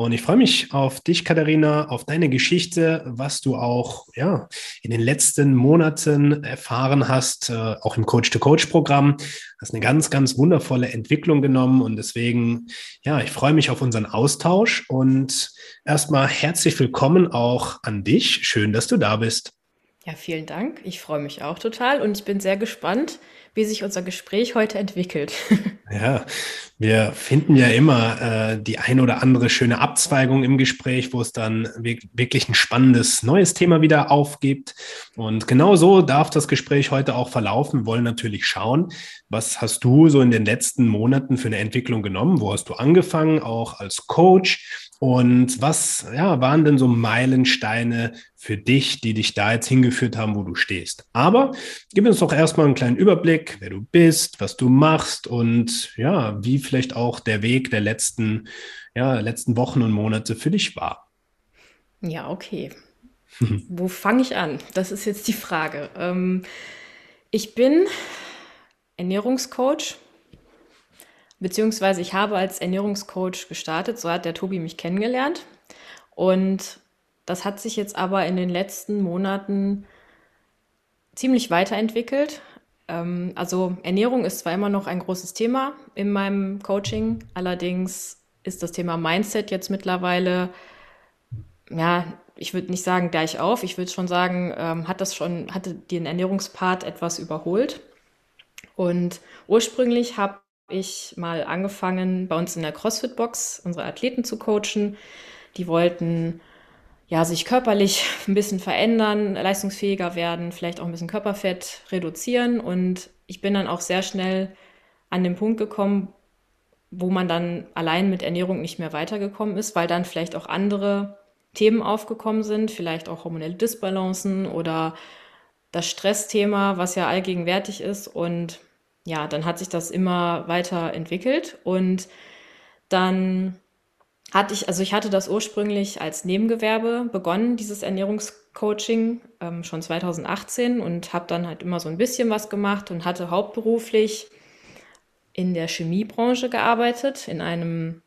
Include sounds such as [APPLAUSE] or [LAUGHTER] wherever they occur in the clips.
Und ich freue mich auf dich, Katharina, auf deine Geschichte, was du auch ja, in den letzten Monaten erfahren hast, äh, auch im Coach-to-Coach-Programm. Hast eine ganz, ganz wundervolle Entwicklung genommen. Und deswegen, ja, ich freue mich auf unseren Austausch. Und erstmal herzlich willkommen auch an dich. Schön, dass du da bist. Ja, vielen Dank. Ich freue mich auch total und ich bin sehr gespannt, wie sich unser Gespräch heute entwickelt. [LAUGHS] Ja, wir finden ja immer äh, die ein oder andere schöne Abzweigung im Gespräch, wo es dann wirklich ein spannendes neues Thema wieder aufgibt. Und genau so darf das Gespräch heute auch verlaufen. Wir wollen natürlich schauen, was hast du so in den letzten Monaten für eine Entwicklung genommen? Wo hast du angefangen, auch als Coach? Und was ja, waren denn so Meilensteine für dich, die dich da jetzt hingeführt haben, wo du stehst? Aber gib uns doch erstmal einen kleinen Überblick, wer du bist, was du machst und ja, wie vielleicht auch der Weg der letzten, ja, letzten Wochen und Monate für dich war. Ja, okay. [LAUGHS] wo fange ich an? Das ist jetzt die Frage. Ähm, ich bin Ernährungscoach beziehungsweise ich habe als Ernährungscoach gestartet, so hat der Tobi mich kennengelernt. Und das hat sich jetzt aber in den letzten Monaten ziemlich weiterentwickelt. Ähm, also Ernährung ist zwar immer noch ein großes Thema in meinem Coaching, allerdings ist das Thema Mindset jetzt mittlerweile, ja, ich würde nicht sagen gleich auf, ich würde schon sagen, ähm, hat das schon, hatte den Ernährungspart etwas überholt. Und ursprünglich habe ich mal angefangen, bei uns in der CrossFit-Box unsere Athleten zu coachen. Die wollten ja, sich körperlich [LAUGHS] ein bisschen verändern, leistungsfähiger werden, vielleicht auch ein bisschen Körperfett reduzieren. Und ich bin dann auch sehr schnell an den Punkt gekommen, wo man dann allein mit Ernährung nicht mehr weitergekommen ist, weil dann vielleicht auch andere Themen aufgekommen sind, vielleicht auch hormonelle Disbalancen oder das Stressthema, was ja allgegenwärtig ist. Und ja, dann hat sich das immer weiter entwickelt und dann hatte ich, also ich hatte das ursprünglich als Nebengewerbe begonnen, dieses Ernährungscoaching, ähm, schon 2018 und habe dann halt immer so ein bisschen was gemacht und hatte hauptberuflich in der Chemiebranche gearbeitet, in einem,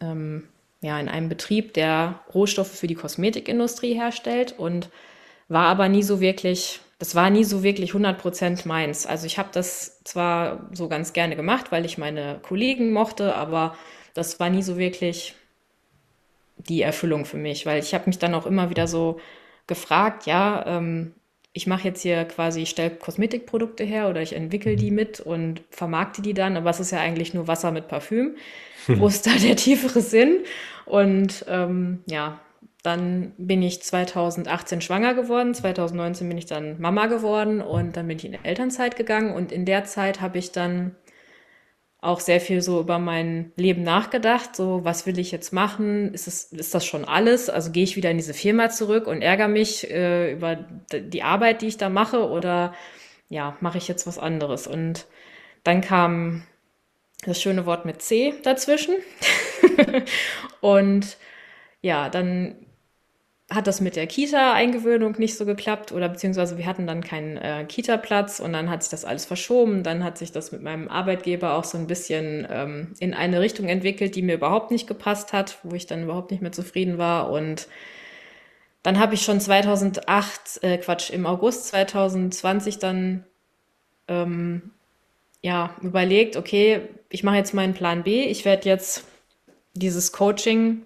ähm, ja, in einem Betrieb, der Rohstoffe für die Kosmetikindustrie herstellt und war aber nie so wirklich das war nie so wirklich 100% meins. Also ich habe das zwar so ganz gerne gemacht, weil ich meine Kollegen mochte, aber das war nie so wirklich die Erfüllung für mich, weil ich habe mich dann auch immer wieder so gefragt, ja, ähm, ich mache jetzt hier quasi, ich stelle Kosmetikprodukte her oder ich entwickle die mit und vermarkte die dann, aber es ist ja eigentlich nur Wasser mit Parfüm. [LAUGHS] Wo ist da der tiefere Sinn? Und ähm, ja, dann bin ich 2018 schwanger geworden, 2019 bin ich dann Mama geworden und dann bin ich in Elternzeit gegangen. Und in der Zeit habe ich dann auch sehr viel so über mein Leben nachgedacht, so was will ich jetzt machen, ist, es, ist das schon alles, also gehe ich wieder in diese Firma zurück und ärgere mich äh, über die Arbeit, die ich da mache oder ja, mache ich jetzt was anderes? Und dann kam das schöne Wort mit C dazwischen. [LAUGHS] Und ja, dann hat das mit der Kita-Eingewöhnung nicht so geklappt oder beziehungsweise wir hatten dann keinen äh, Kita-Platz und dann hat sich das alles verschoben. Dann hat sich das mit meinem Arbeitgeber auch so ein bisschen ähm, in eine Richtung entwickelt, die mir überhaupt nicht gepasst hat, wo ich dann überhaupt nicht mehr zufrieden war und dann habe ich schon 2008, äh, Quatsch, im August 2020 dann ähm, ja überlegt, okay, ich mache jetzt meinen Plan B. Ich werde jetzt dieses Coaching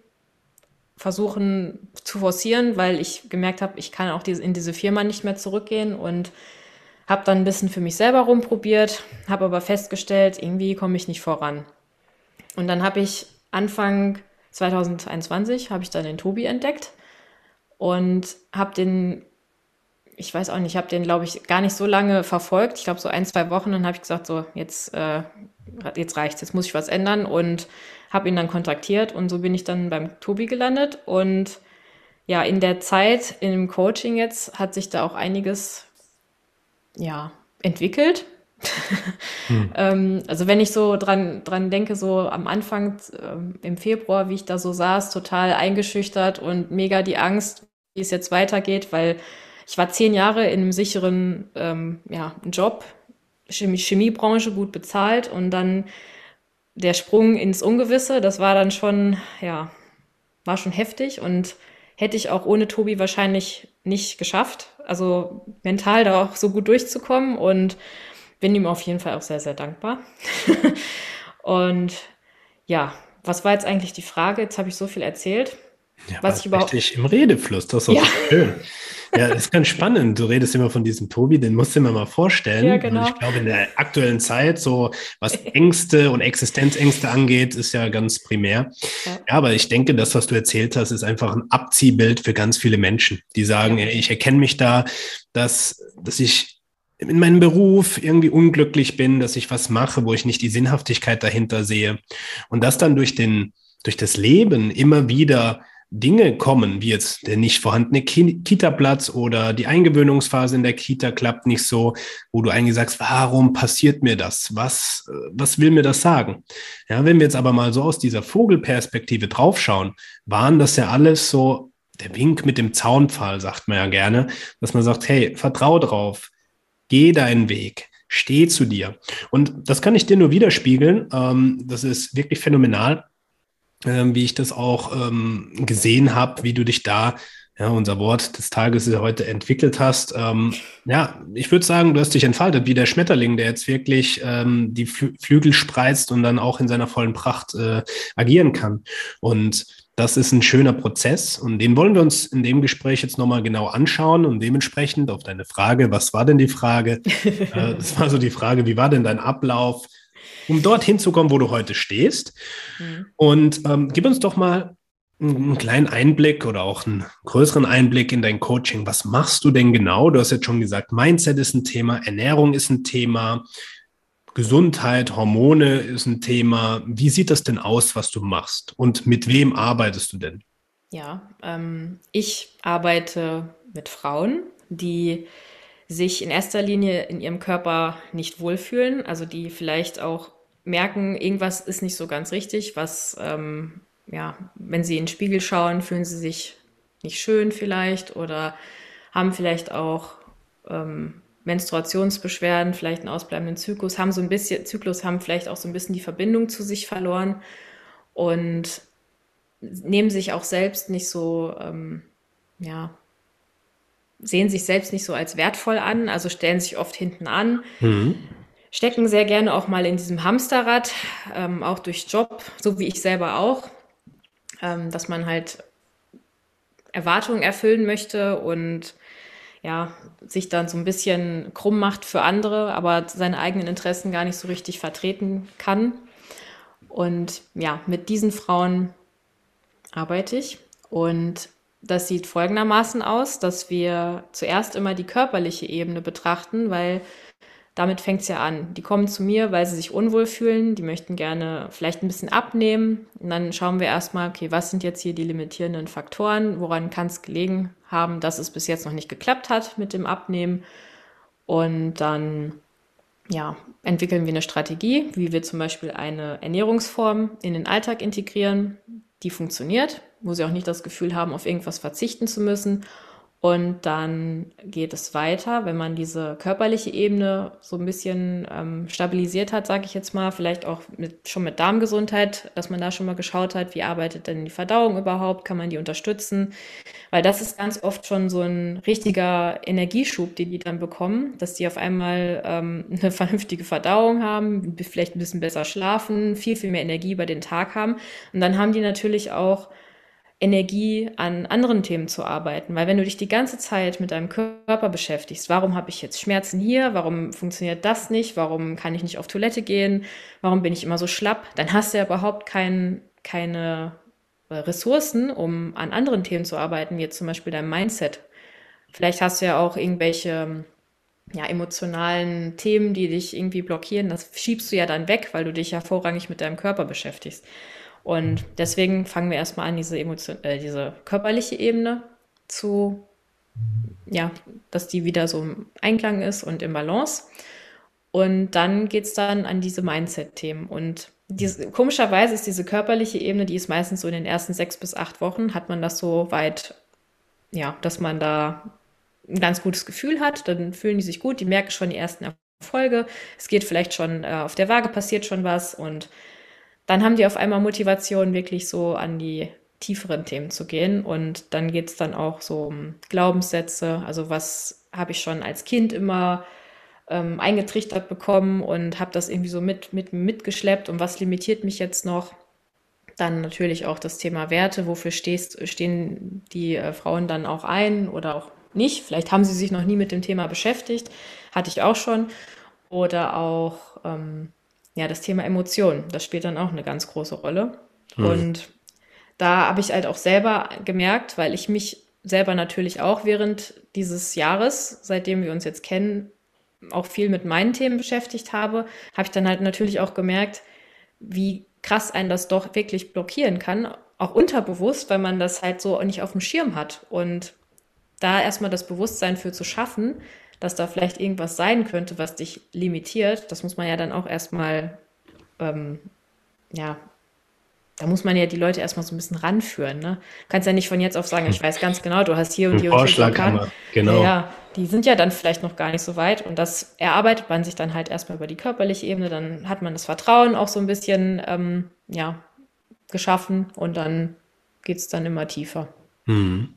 versuchen zu forcieren, weil ich gemerkt habe, ich kann auch in diese Firma nicht mehr zurückgehen und habe dann ein bisschen für mich selber rumprobiert, habe aber festgestellt, irgendwie komme ich nicht voran. Und dann habe ich Anfang 2021 habe ich dann den Tobi entdeckt und habe den, ich weiß auch nicht, ich habe den, glaube ich, gar nicht so lange verfolgt. Ich glaube so ein, zwei Wochen. Dann habe ich gesagt, so jetzt, äh, jetzt reicht's, jetzt muss ich was ändern und habe ihn dann kontaktiert und so bin ich dann beim Tobi gelandet. Und ja, in der Zeit, dem Coaching jetzt, hat sich da auch einiges ja, entwickelt. [LAUGHS] hm. ähm, also wenn ich so dran, dran denke, so am Anfang äh, im Februar, wie ich da so saß, total eingeschüchtert und mega die Angst, wie es jetzt weitergeht, weil ich war zehn Jahre in einem sicheren ähm, ja, Job, Chemie Chemiebranche gut bezahlt und dann der Sprung ins Ungewisse, das war dann schon, ja, war schon heftig und hätte ich auch ohne Tobi wahrscheinlich nicht geschafft. Also mental da auch so gut durchzukommen und bin ihm auf jeden Fall auch sehr, sehr dankbar. [LAUGHS] und ja, was war jetzt eigentlich die Frage? Jetzt habe ich so viel erzählt. Ja, was ich überhaupt richtig im Redefluss, das ist auch ja. schön. Ja, das ist ganz spannend. Du redest immer von diesem Tobi, den musst du mir mal vorstellen. Ja, genau. Und ich glaube, in der aktuellen Zeit, so was Ängste und Existenzängste angeht, ist ja ganz primär. Ja. ja. aber ich denke, das, was du erzählt hast, ist einfach ein Abziehbild für ganz viele Menschen, die sagen, ey, ich erkenne mich da, dass, dass ich in meinem Beruf irgendwie unglücklich bin, dass ich was mache, wo ich nicht die Sinnhaftigkeit dahinter sehe. Und das dann durch den, durch das Leben immer wieder Dinge kommen, wie jetzt der nicht vorhandene Kita-Platz oder die Eingewöhnungsphase in der Kita klappt nicht so, wo du eigentlich sagst, warum passiert mir das? Was, äh, was will mir das sagen? Ja, wenn wir jetzt aber mal so aus dieser Vogelperspektive draufschauen, waren das ja alles so der Wink mit dem Zaunpfahl, sagt man ja gerne, dass man sagt, hey, vertrau drauf, geh deinen Weg, steh zu dir. Und das kann ich dir nur widerspiegeln. Ähm, das ist wirklich phänomenal ähm, wie ich das auch ähm, gesehen habe, wie du dich da, ja, unser Wort des Tages ist ja heute entwickelt hast. Ähm, ja, ich würde sagen, du hast dich entfaltet, wie der Schmetterling, der jetzt wirklich ähm, die Flü Flügel spreizt und dann auch in seiner vollen Pracht äh, agieren kann. Und das ist ein schöner Prozess und den wollen wir uns in dem Gespräch jetzt nochmal genau anschauen und dementsprechend auf deine Frage, was war denn die Frage? [LAUGHS] äh, das war so die Frage, wie war denn dein Ablauf? Um dorthin zu kommen, wo du heute stehst. Mhm. Und ähm, gib uns doch mal einen kleinen Einblick oder auch einen größeren Einblick in dein Coaching. Was machst du denn genau? Du hast jetzt schon gesagt, Mindset ist ein Thema, Ernährung ist ein Thema, Gesundheit, Hormone ist ein Thema. Wie sieht das denn aus, was du machst? Und mit wem arbeitest du denn? Ja, ähm, ich arbeite mit Frauen, die sich in erster Linie in ihrem Körper nicht wohlfühlen, also die vielleicht auch merken, irgendwas ist nicht so ganz richtig, was, ähm, ja, wenn sie in den Spiegel schauen, fühlen sie sich nicht schön vielleicht oder haben vielleicht auch ähm, Menstruationsbeschwerden, vielleicht einen ausbleibenden Zyklus, haben so ein bisschen, Zyklus haben vielleicht auch so ein bisschen die Verbindung zu sich verloren und nehmen sich auch selbst nicht so, ähm, ja, sehen sich selbst nicht so als wertvoll an, also stellen sich oft hinten an. Mhm stecken sehr gerne auch mal in diesem Hamsterrad, ähm, auch durch Job, so wie ich selber auch, ähm, dass man halt Erwartungen erfüllen möchte und ja, sich dann so ein bisschen krumm macht für andere, aber seine eigenen Interessen gar nicht so richtig vertreten kann. Und ja, mit diesen Frauen arbeite ich und das sieht folgendermaßen aus, dass wir zuerst immer die körperliche Ebene betrachten, weil damit fängt es ja an. Die kommen zu mir, weil sie sich unwohl fühlen, die möchten gerne vielleicht ein bisschen abnehmen. Und dann schauen wir erstmal, okay, was sind jetzt hier die limitierenden Faktoren? Woran kann es gelegen haben, dass es bis jetzt noch nicht geklappt hat mit dem Abnehmen? Und dann ja, entwickeln wir eine Strategie, wie wir zum Beispiel eine Ernährungsform in den Alltag integrieren, die funktioniert, wo sie auch nicht das Gefühl haben, auf irgendwas verzichten zu müssen und dann geht es weiter, wenn man diese körperliche Ebene so ein bisschen ähm, stabilisiert hat, sage ich jetzt mal, vielleicht auch mit, schon mit Darmgesundheit, dass man da schon mal geschaut hat, wie arbeitet denn die Verdauung überhaupt, kann man die unterstützen, weil das ist ganz oft schon so ein richtiger Energieschub, den die dann bekommen, dass die auf einmal ähm, [LAUGHS] eine vernünftige Verdauung haben, vielleicht ein bisschen besser schlafen, viel, viel mehr Energie über den Tag haben. Und dann haben die natürlich auch Energie an anderen Themen zu arbeiten. Weil wenn du dich die ganze Zeit mit deinem Körper beschäftigst, warum habe ich jetzt Schmerzen hier, warum funktioniert das nicht, warum kann ich nicht auf Toilette gehen, warum bin ich immer so schlapp, dann hast du ja überhaupt kein, keine äh, Ressourcen, um an anderen Themen zu arbeiten, wie jetzt zum Beispiel dein Mindset. Vielleicht hast du ja auch irgendwelche ja, emotionalen Themen, die dich irgendwie blockieren. Das schiebst du ja dann weg, weil du dich ja vorrangig mit deinem Körper beschäftigst. Und deswegen fangen wir erstmal an, diese, Emotion, äh, diese körperliche Ebene zu ja, dass die wieder so im Einklang ist und im Balance. Und dann geht es dann an diese Mindset-Themen. Und diese, komischerweise ist diese körperliche Ebene, die ist meistens so in den ersten sechs bis acht Wochen, hat man das so weit, ja, dass man da ein ganz gutes Gefühl hat. Dann fühlen die sich gut, die merken schon die ersten Erfolge. Es geht vielleicht schon, äh, auf der Waage passiert schon was und dann haben die auf einmal Motivation, wirklich so an die tieferen Themen zu gehen. Und dann geht es dann auch so um Glaubenssätze. Also was habe ich schon als Kind immer ähm, eingetrichtert bekommen und habe das irgendwie so mit, mit mitgeschleppt und was limitiert mich jetzt noch? Dann natürlich auch das Thema Werte. Wofür stehst, stehen die äh, Frauen dann auch ein oder auch nicht? Vielleicht haben sie sich noch nie mit dem Thema beschäftigt. Hatte ich auch schon. Oder auch ähm, ja, das Thema Emotionen. Das spielt dann auch eine ganz große Rolle. Mhm. Und da habe ich halt auch selber gemerkt, weil ich mich selber natürlich auch während dieses Jahres, seitdem wir uns jetzt kennen, auch viel mit meinen Themen beschäftigt habe, habe ich dann halt natürlich auch gemerkt, wie krass einen das doch wirklich blockieren kann, auch unterbewusst, weil man das halt so nicht auf dem Schirm hat. Und da erstmal das Bewusstsein für zu schaffen, dass da vielleicht irgendwas sein könnte, was dich limitiert, das muss man ja dann auch erstmal ähm, ja, da muss man ja die Leute erstmal so ein bisschen ranführen. Ne? Du kannst ja nicht von jetzt auf sagen, ich weiß ganz genau, du hast hier und hier und hier Vorschlag genau. Ja, die sind ja dann vielleicht noch gar nicht so weit und das erarbeitet man sich dann halt erstmal über die körperliche Ebene, dann hat man das Vertrauen auch so ein bisschen ähm, ja, geschaffen und dann geht es dann immer tiefer. Hm.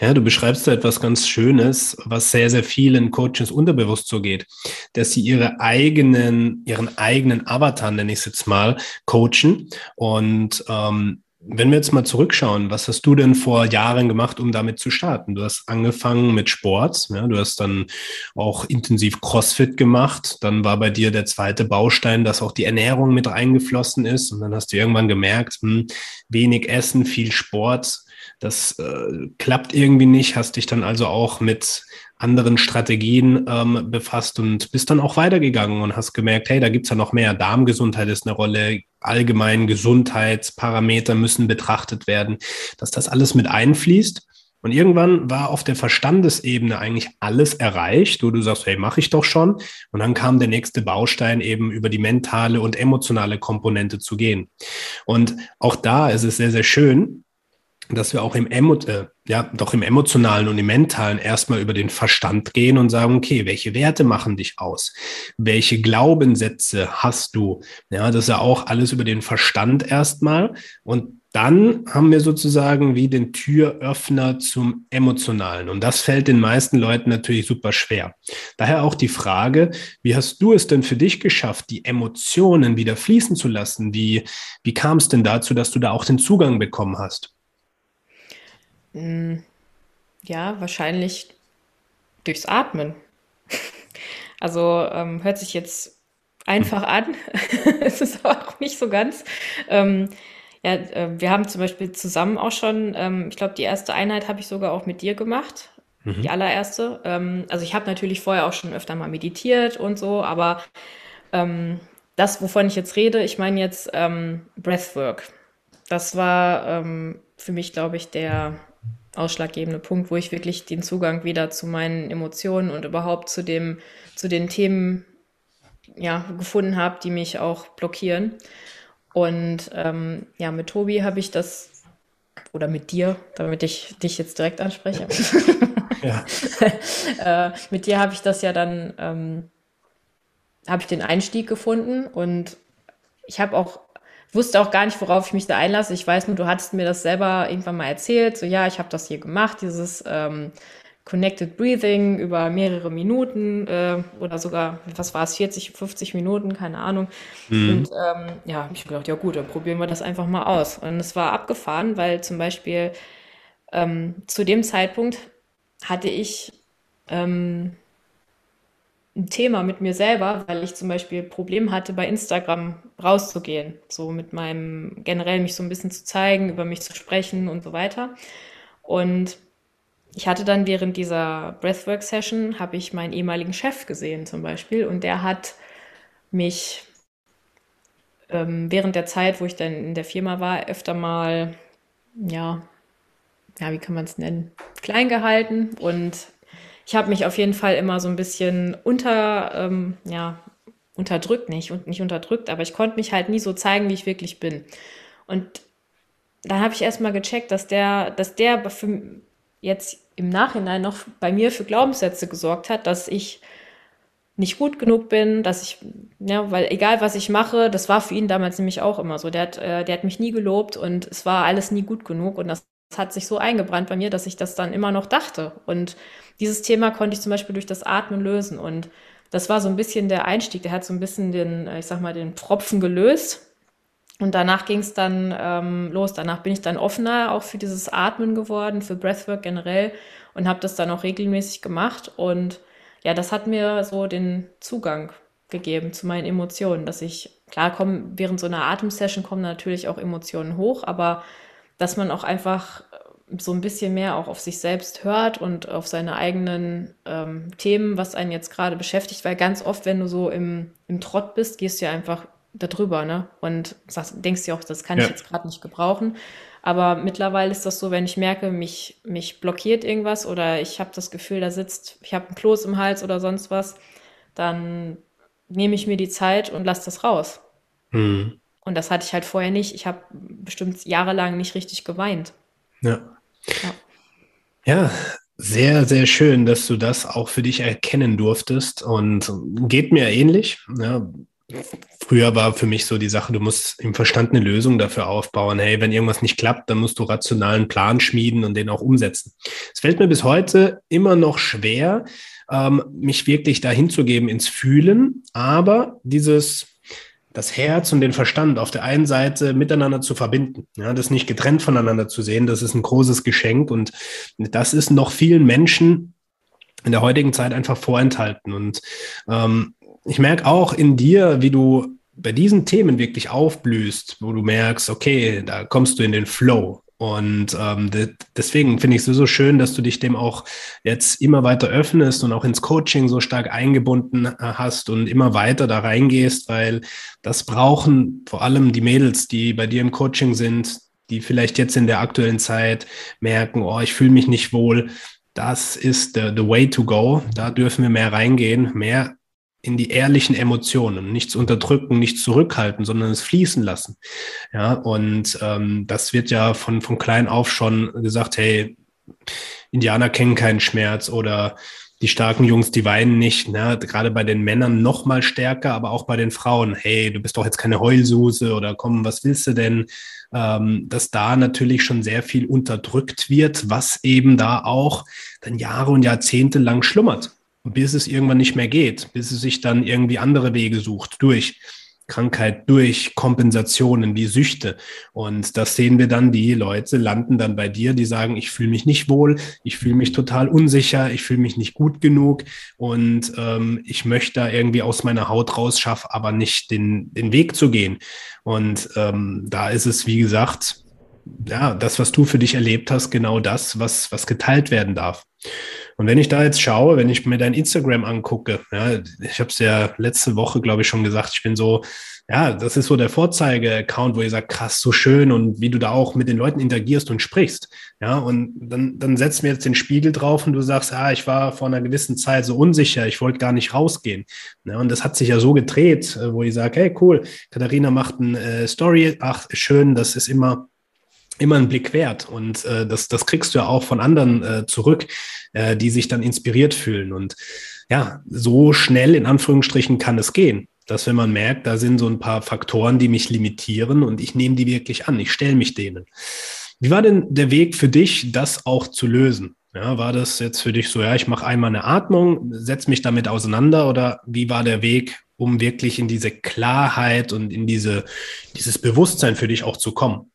Ja, du beschreibst da etwas ganz Schönes, was sehr, sehr vielen Coaches unterbewusst so geht, dass sie ihre eigenen, ihren eigenen Avatar, nenne ich es jetzt mal, coachen. Und ähm, wenn wir jetzt mal zurückschauen, was hast du denn vor Jahren gemacht, um damit zu starten? Du hast angefangen mit Sport, ja, du hast dann auch intensiv CrossFit gemacht. Dann war bei dir der zweite Baustein, dass auch die Ernährung mit eingeflossen ist. Und dann hast du irgendwann gemerkt, hm, wenig Essen, viel Sport, das äh, klappt irgendwie nicht, hast dich dann also auch mit anderen Strategien ähm, befasst und bist dann auch weitergegangen und hast gemerkt, hey, da gibt's ja noch mehr. Darmgesundheit ist eine Rolle, allgemein Gesundheitsparameter müssen betrachtet werden, dass das alles mit einfließt. Und irgendwann war auf der Verstandesebene eigentlich alles erreicht, wo du sagst, hey, mache ich doch schon. Und dann kam der nächste Baustein eben über die mentale und emotionale Komponente zu gehen. Und auch da ist es sehr, sehr schön, dass wir auch im, Emo äh, ja, doch im emotionalen und im mentalen erstmal über den Verstand gehen und sagen, okay, welche Werte machen dich aus? Welche Glaubenssätze hast du? Ja, das ist ja auch alles über den Verstand erstmal. Und dann haben wir sozusagen wie den Türöffner zum Emotionalen. Und das fällt den meisten Leuten natürlich super schwer. Daher auch die Frage, wie hast du es denn für dich geschafft, die Emotionen wieder fließen zu lassen? Wie, wie kam es denn dazu, dass du da auch den Zugang bekommen hast? Hm, ja, wahrscheinlich durchs Atmen. [LAUGHS] Also ähm, hört sich jetzt einfach an. [LAUGHS] es ist aber auch nicht so ganz. Ähm, ja, äh, wir haben zum Beispiel zusammen auch schon, ähm, ich glaube, die erste Einheit habe ich sogar auch mit dir gemacht. Mhm. Die allererste. Ähm, also ich habe natürlich vorher auch schon öfter mal meditiert und so, aber ähm, das, wovon ich jetzt rede, ich meine jetzt ähm, Breathwork. Das war ähm, für mich, glaube ich, der ausschlaggebende Punkt, wo ich wirklich den Zugang wieder zu meinen Emotionen und überhaupt zu dem, zu den Themen ja, gefunden habe, die mich auch blockieren. Und ähm, ja, mit Tobi habe ich das, oder mit dir, damit ich dich jetzt direkt anspreche. [LAUGHS] Äh, mit dir habe ich das ja dann, ähm, habe ich den Einstieg gefunden und ich habe auch wusste auch gar nicht, worauf ich mich da einlasse. Ich weiß nur, du hattest mir das selber irgendwann mal erzählt. So, ja, ich habe das hier gemacht, dieses ähm, Connected Breathing über mehrere Minuten äh, oder sogar, was war es, 40, 50 Minuten, keine Ahnung. Mhm. Und ähm, ja, ich gedacht, ja gut, dann probieren wir das einfach mal aus. Und es war abgefahren, weil zum Beispiel ähm, zu dem Zeitpunkt hatte ich ähm, ein Thema mit mir selber, weil ich zum Beispiel Problem hatte, bei Instagram rauszugehen, so mit meinem generell mich so ein bisschen zu zeigen, über mich zu sprechen und so weiter. Und ich hatte dann während dieser Breathwork-Session, habe ich meinen ehemaligen Chef gesehen zum Beispiel und der hat mich ähm, während der Zeit, wo ich dann in der Firma war, öfter mal, ja, ja, wie kann man es nennen, klein gehalten und ich habe mich auf jeden Fall immer so ein bisschen unter, ähm, ja, unterdrückt nicht und nicht unterdrückt, aber ich konnte mich halt nie so zeigen, wie ich wirklich bin. Und dann habe ich erstmal gecheckt, dass der, dass der für jetzt im Nachhinein noch bei mir für Glaubenssätze gesorgt hat, dass ich nicht gut genug bin, dass ich, ja, weil egal was ich mache, das war für ihn damals nämlich auch immer so. Der hat, äh, der hat mich nie gelobt und es war alles nie gut genug und das hat sich so eingebrannt bei mir, dass ich das dann immer noch dachte. Und dieses Thema konnte ich zum Beispiel durch das Atmen lösen und das war so ein bisschen der Einstieg. Der hat so ein bisschen den, ich sag mal, den Pfropfen gelöst. Und danach ging es dann ähm, los. Danach bin ich dann offener auch für dieses Atmen geworden, für Breathwork generell und habe das dann auch regelmäßig gemacht. Und ja, das hat mir so den Zugang gegeben zu meinen Emotionen, dass ich, klar, kommen, während so einer Atemsession kommen natürlich auch Emotionen hoch, aber dass man auch einfach so ein bisschen mehr auch auf sich selbst hört und auf seine eigenen ähm, Themen, was einen jetzt gerade beschäftigt, weil ganz oft, wenn du so im, im Trott bist, gehst du ja einfach darüber, ne? Und sagst, denkst dir auch, das kann ja. ich jetzt gerade nicht gebrauchen. Aber mittlerweile ist das so, wenn ich merke, mich, mich blockiert irgendwas oder ich habe das Gefühl, da sitzt, ich habe einen Kloß im Hals oder sonst was, dann nehme ich mir die Zeit und lasse das raus. Mhm. Und das hatte ich halt vorher nicht. Ich habe bestimmt jahrelang nicht richtig geweint. Ja. Ja. ja, sehr, sehr schön, dass du das auch für dich erkennen durftest und geht mir ähnlich. Ja, früher war für mich so die Sache, du musst im Verstand eine Lösung dafür aufbauen. Hey, wenn irgendwas nicht klappt, dann musst du rationalen Plan schmieden und den auch umsetzen. Es fällt mir bis heute immer noch schwer, ähm, mich wirklich dahin zu geben ins Fühlen, aber dieses das Herz und den Verstand auf der einen Seite miteinander zu verbinden. Ja, das nicht getrennt voneinander zu sehen, das ist ein großes Geschenk und das ist noch vielen Menschen in der heutigen Zeit einfach vorenthalten. Und ähm, ich merke auch in dir, wie du bei diesen Themen wirklich aufblühst, wo du merkst, okay, da kommst du in den Flow. Und ähm, de deswegen finde ich es so schön, dass du dich dem auch jetzt immer weiter öffnest und auch ins Coaching so stark eingebunden äh, hast und immer weiter da reingehst, weil das brauchen vor allem die Mädels, die bei dir im Coaching sind, die vielleicht jetzt in der aktuellen Zeit merken, oh, ich fühle mich nicht wohl. Das ist the, the way to go. Da dürfen wir mehr reingehen, mehr in die ehrlichen Emotionen, nichts unterdrücken, nichts zurückhalten, sondern es fließen lassen. Ja, und ähm, das wird ja von, von klein auf schon gesagt, hey, Indianer kennen keinen Schmerz oder die starken Jungs, die weinen nicht. Ne? Gerade bei den Männern noch mal stärker, aber auch bei den Frauen. Hey, du bist doch jetzt keine Heulsuse oder komm, was willst du denn? Ähm, dass da natürlich schon sehr viel unterdrückt wird, was eben da auch dann Jahre und Jahrzehnte lang schlummert bis es irgendwann nicht mehr geht, bis es sich dann irgendwie andere Wege sucht durch Krankheit, durch Kompensationen wie Süchte. Und das sehen wir dann, die Leute landen dann bei dir, die sagen, ich fühle mich nicht wohl, ich fühle mich total unsicher, ich fühle mich nicht gut genug und ähm, ich möchte da irgendwie aus meiner Haut raus, schaffe aber nicht den, den Weg zu gehen. Und ähm, da ist es, wie gesagt, ja, das, was du für dich erlebt hast, genau das, was, was geteilt werden darf. Und wenn ich da jetzt schaue, wenn ich mir dein Instagram angucke, ja, ich habe es ja letzte Woche, glaube ich, schon gesagt, ich bin so, ja, das ist so der Vorzeige-Account, wo ihr sagt, krass, so schön und wie du da auch mit den Leuten interagierst und sprichst. Ja, und dann, dann setzt mir jetzt den Spiegel drauf und du sagst, ah, ich war vor einer gewissen Zeit so unsicher, ich wollte gar nicht rausgehen. Ja, und das hat sich ja so gedreht, äh, wo ich sage, hey, cool, Katharina macht eine äh, Story, ach, schön, das ist immer immer ein Blick wert. Und äh, das, das kriegst du ja auch von anderen äh, zurück, äh, die sich dann inspiriert fühlen. Und ja, so schnell in Anführungsstrichen kann es gehen, dass wenn man merkt, da sind so ein paar Faktoren, die mich limitieren und ich nehme die wirklich an, ich stelle mich denen. Wie war denn der Weg für dich, das auch zu lösen? Ja, war das jetzt für dich so, ja, ich mache einmal eine Atmung, setze mich damit auseinander oder wie war der Weg, um wirklich in diese Klarheit und in diese, dieses Bewusstsein für dich auch zu kommen?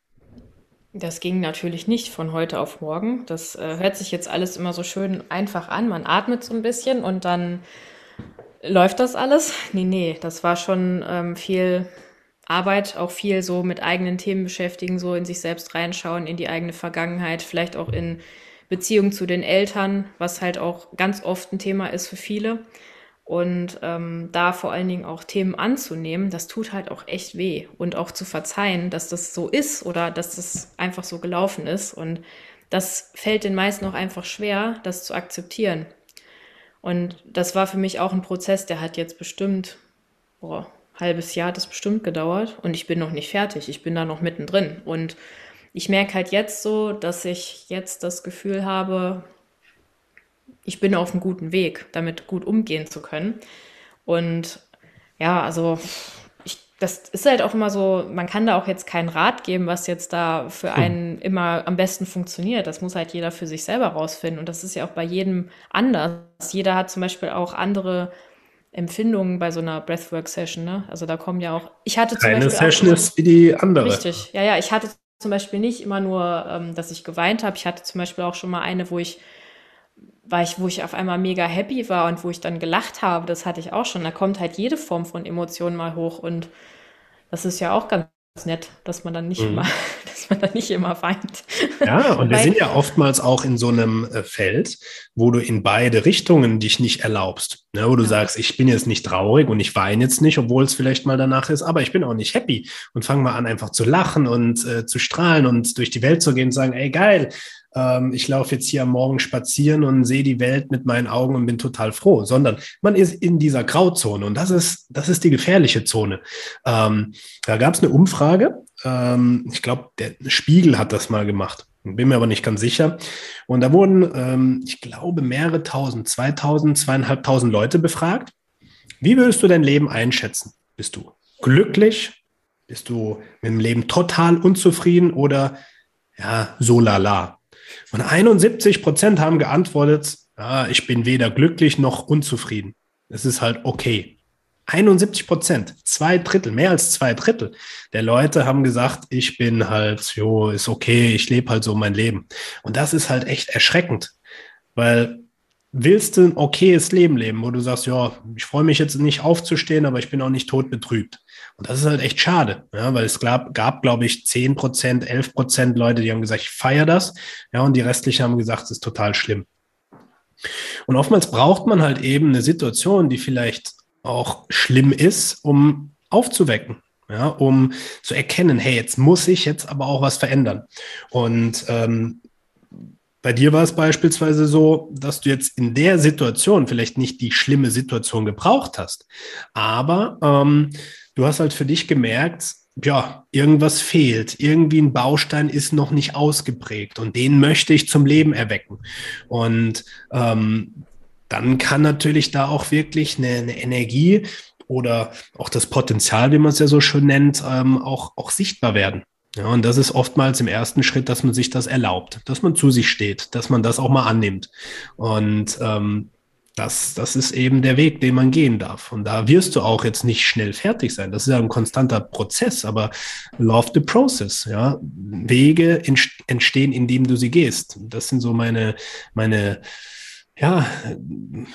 Das ging natürlich nicht von heute auf morgen. Das äh, hört sich jetzt alles immer so schön einfach an. Man atmet so ein bisschen und dann läuft das alles. Nee, nee, das war schon ähm, viel Arbeit, auch viel so mit eigenen Themen beschäftigen, so in sich selbst reinschauen, in die eigene Vergangenheit, vielleicht auch in Beziehung zu den Eltern, was halt auch ganz oft ein Thema ist für viele. Und ähm, da vor allen Dingen auch Themen anzunehmen, das tut halt auch echt weh. Und auch zu verzeihen, dass das so ist oder dass das einfach so gelaufen ist. Und das fällt den meisten auch einfach schwer, das zu akzeptieren. Und das war für mich auch ein Prozess, der hat jetzt bestimmt, boah, halbes Jahr hat das bestimmt gedauert und ich bin noch nicht fertig. Ich bin da noch mittendrin. Und ich merke halt jetzt so, dass ich jetzt das Gefühl habe, ich bin auf einem guten Weg, damit gut umgehen zu können. Und ja, also ich, das ist halt auch immer so, man kann da auch jetzt keinen Rat geben, was jetzt da für hm. einen immer am besten funktioniert. Das muss halt jeder für sich selber rausfinden. Und das ist ja auch bei jedem anders. Jeder hat zum Beispiel auch andere Empfindungen bei so einer Breathwork-Session. Ne? Also da kommen ja auch. Ich hatte zum Keine Beispiel Session auch, ist wie die andere. Richtig. Ja, ja. Ich hatte zum Beispiel nicht immer nur, ähm, dass ich geweint habe. Ich hatte zum Beispiel auch schon mal eine, wo ich war ich, wo ich auf einmal mega happy war und wo ich dann gelacht habe, das hatte ich auch schon. Da kommt halt jede Form von Emotionen mal hoch und das ist ja auch ganz nett, dass man dann nicht mhm. immer, [LAUGHS] dass man dann nicht immer weint. Ja, und wir sind ja oftmals auch in so einem äh, Feld, wo du in beide Richtungen dich nicht erlaubst. Ne, wo du ja. sagst, ich bin jetzt nicht traurig und ich weine jetzt nicht, obwohl es vielleicht mal danach ist, aber ich bin auch nicht happy und fange mal an, einfach zu lachen und äh, zu strahlen und durch die Welt zu gehen und sagen, ey geil, ähm, ich laufe jetzt hier am Morgen spazieren und sehe die Welt mit meinen Augen und bin total froh, sondern man ist in dieser Grauzone und das ist, das ist die gefährliche Zone. Ähm, da gab es eine Umfrage, ähm, ich glaube, der Spiegel hat das mal gemacht. Bin mir aber nicht ganz sicher. Und da wurden, ähm, ich glaube, mehrere tausend, 2000, zweieinhalbtausend Leute befragt. Wie würdest du dein Leben einschätzen? Bist du glücklich? Bist du mit dem Leben total unzufrieden oder ja, so lala? Und 71 Prozent haben geantwortet, ja, ich bin weder glücklich noch unzufrieden. Es ist halt okay. 71 Prozent, zwei Drittel, mehr als zwei Drittel der Leute haben gesagt, ich bin halt, jo, ist okay, ich lebe halt so mein Leben. Und das ist halt echt erschreckend, weil willst du ein okayes Leben leben, wo du sagst, ja, ich freue mich jetzt nicht aufzustehen, aber ich bin auch nicht tot betrübt. Und das ist halt echt schade, ja, weil es gab, gab glaube ich, 10 Prozent, 11 Prozent Leute, die haben gesagt, ich feiere das. Ja, und die restlichen haben gesagt, es ist total schlimm. Und oftmals braucht man halt eben eine Situation, die vielleicht auch schlimm ist, um aufzuwecken. Ja, um zu erkennen, hey, jetzt muss ich jetzt aber auch was verändern. Und ähm, bei dir war es beispielsweise so, dass du jetzt in der Situation vielleicht nicht die schlimme Situation gebraucht hast, aber ähm, du hast halt für dich gemerkt, ja, irgendwas fehlt, irgendwie ein Baustein ist noch nicht ausgeprägt und den möchte ich zum Leben erwecken. Und ähm, dann kann natürlich da auch wirklich eine, eine Energie oder auch das Potenzial, wie man es ja so schön nennt, ähm, auch, auch sichtbar werden. Ja, und das ist oftmals im ersten Schritt, dass man sich das erlaubt, dass man zu sich steht, dass man das auch mal annimmt. Und ähm, das, das ist eben der Weg, den man gehen darf. Und da wirst du auch jetzt nicht schnell fertig sein. Das ist ja ein konstanter Prozess, aber love the process. Ja, Wege entstehen, indem du sie gehst. Das sind so meine, meine, ja,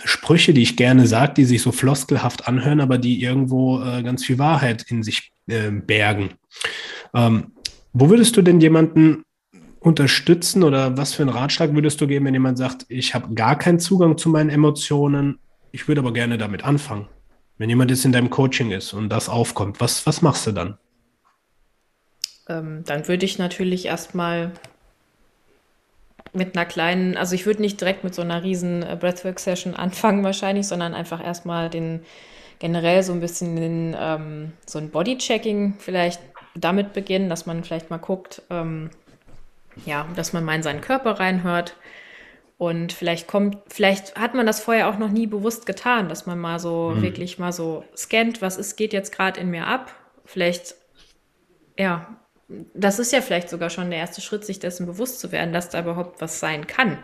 Sprüche, die ich gerne sage, die sich so floskelhaft anhören, aber die irgendwo äh, ganz viel Wahrheit in sich äh, bergen. Ähm, wo würdest du denn jemanden unterstützen oder was für einen Ratschlag würdest du geben, wenn jemand sagt, ich habe gar keinen Zugang zu meinen Emotionen, ich würde aber gerne damit anfangen? Wenn jemand jetzt in deinem Coaching ist und das aufkommt, was, was machst du dann? Ähm, dann würde ich natürlich erstmal mit einer kleinen, also ich würde nicht direkt mit so einer riesen äh, Breathwork-Session [LAUGHS] anfangen wahrscheinlich, sondern einfach erstmal den generell so ein bisschen den, ähm, so ein Bodychecking vielleicht damit beginnen, dass man vielleicht mal guckt, ähm, ja, dass man mal in seinen Körper reinhört. Und vielleicht kommt, vielleicht hat man das vorher auch noch nie bewusst getan, dass man mal so mhm. wirklich mal so scannt, was ist, geht jetzt gerade in mir ab. Vielleicht, ja, das ist ja vielleicht sogar schon der erste Schritt, sich dessen bewusst zu werden, dass da überhaupt was sein kann.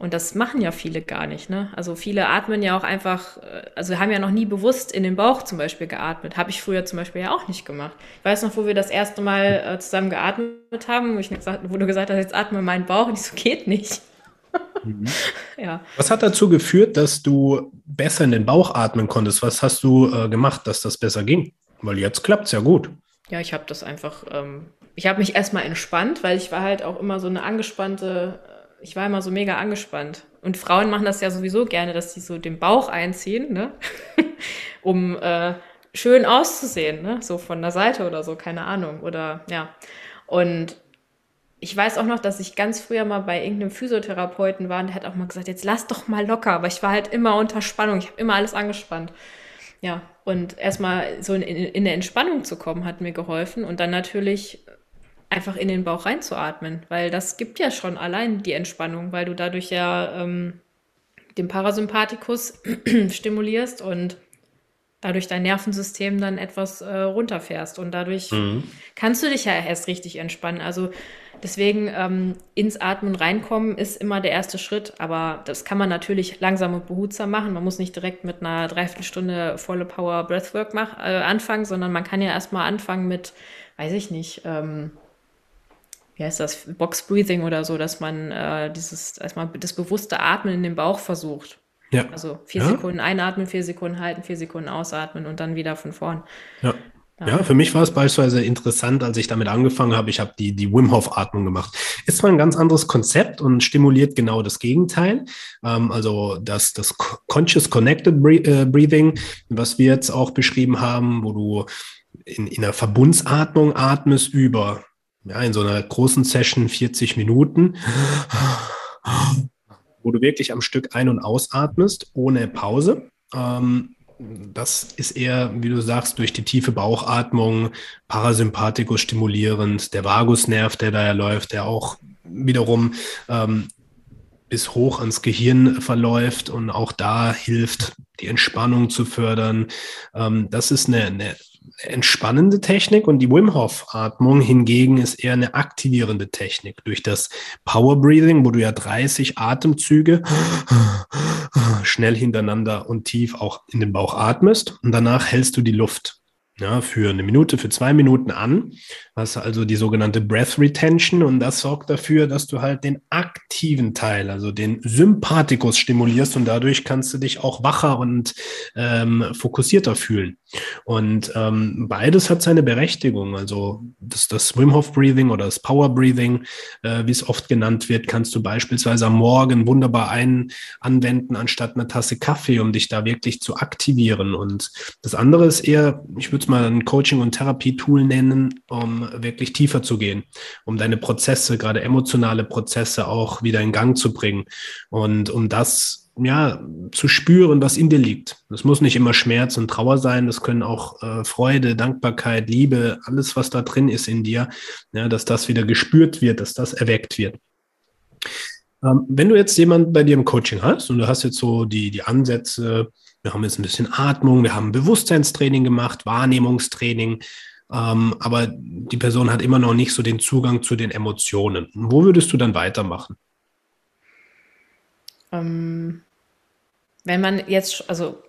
Und das machen ja viele gar nicht. Ne? Also viele atmen ja auch einfach, äh, also haben ja noch nie bewusst in den Bauch zum Beispiel geatmet. Habe ich früher zum Beispiel ja auch nicht gemacht. Ich weiß noch, wo wir das erste Mal äh, zusammen geatmet haben, wo, ich gesagt, wo du gesagt hast, jetzt atme meinen Bauch. Und ich so, geht nicht. Mhm. [LAUGHS] ja. Was hat dazu geführt, dass du besser in den Bauch atmen konntest? Was hast du äh, gemacht, dass das besser ging? Weil jetzt klappt es ja gut. Ja, ich habe das einfach, ähm, ich habe mich erstmal entspannt, weil ich war halt auch immer so eine angespannte ich war immer so mega angespannt. Und Frauen machen das ja sowieso gerne, dass sie so den Bauch einziehen, ne? [LAUGHS] um äh, schön auszusehen, ne? So von der Seite oder so, keine Ahnung. Oder ja. Und ich weiß auch noch, dass ich ganz früher mal bei irgendeinem Physiotherapeuten war und der hat auch mal gesagt, jetzt lass doch mal locker. Aber ich war halt immer unter Spannung. Ich habe immer alles angespannt. Ja, und erstmal so in, in eine Entspannung zu kommen, hat mir geholfen. Und dann natürlich einfach in den Bauch reinzuatmen, weil das gibt ja schon allein die Entspannung, weil du dadurch ja ähm, den Parasympathikus [CLEARS THROAT] stimulierst und dadurch dein Nervensystem dann etwas äh, runterfährst und dadurch mhm. kannst du dich ja erst richtig entspannen. Also deswegen ähm, ins Atmen reinkommen ist immer der erste Schritt, aber das kann man natürlich langsam und behutsam machen. Man muss nicht direkt mit einer Dreiviertelstunde volle Power Breathwork mach, äh, anfangen, sondern man kann ja erstmal anfangen mit, weiß ich nicht, ähm, wie heißt das, Box Breathing oder so, dass man äh, dieses, erstmal das bewusste Atmen in den Bauch versucht. Ja. Also vier ja. Sekunden einatmen, vier Sekunden halten, vier Sekunden ausatmen und dann wieder von vorn. Ja. Ja, für mich war es beispielsweise interessant, als ich damit angefangen habe. Ich habe die, die Wim Hof Atmung gemacht. Ist zwar ein ganz anderes Konzept und stimuliert genau das Gegenteil. Ähm, also das, das Conscious Connected äh, Breathing, was wir jetzt auch beschrieben haben, wo du in, in einer Verbundsatmung atmest über, ja, in so einer großen Session 40 Minuten wo du wirklich am Stück ein- und ausatmest, ohne Pause. Ähm, das ist eher, wie du sagst, durch die tiefe Bauchatmung, Parasympathikus stimulierend, der Vagusnerv, der da ja läuft, der auch wiederum ähm, bis hoch ans Gehirn verläuft und auch da hilft, die Entspannung zu fördern. Ähm, das ist eine, eine entspannende Technik und die Wim Hof Atmung hingegen ist eher eine aktivierende Technik durch das Power Breathing, wo du ja 30 Atemzüge schnell hintereinander und tief auch in den Bauch atmest und danach hältst du die Luft ja, für eine Minute, für zwei Minuten an. Hast also die sogenannte Breath Retention und das sorgt dafür, dass du halt den aktiven Teil, also den Sympathikus stimulierst und dadurch kannst du dich auch wacher und ähm, fokussierter fühlen. Und ähm, beides hat seine Berechtigung. Also das, das Wim Hof Breathing oder das Power Breathing, äh, wie es oft genannt wird, kannst du beispielsweise am Morgen wunderbar ein anwenden anstatt einer Tasse Kaffee, um dich da wirklich zu aktivieren. Und das andere ist eher, ich würde es mal ein Coaching- und Therapie-Tool nennen, um wirklich tiefer zu gehen, um deine Prozesse, gerade emotionale Prozesse auch wieder in Gang zu bringen. Und um das ja, zu spüren, was in dir liegt. Das muss nicht immer Schmerz und Trauer sein, das können auch äh, Freude, Dankbarkeit, Liebe, alles, was da drin ist in dir, ja, dass das wieder gespürt wird, dass das erweckt wird. Ähm, wenn du jetzt jemand bei dir im Coaching hast und du hast jetzt so die, die Ansätze, wir haben jetzt ein bisschen Atmung, wir haben Bewusstseinstraining gemacht, Wahrnehmungstraining, ähm, aber die Person hat immer noch nicht so den Zugang zu den Emotionen. Wo würdest du dann weitermachen? Ähm, wenn man jetzt, also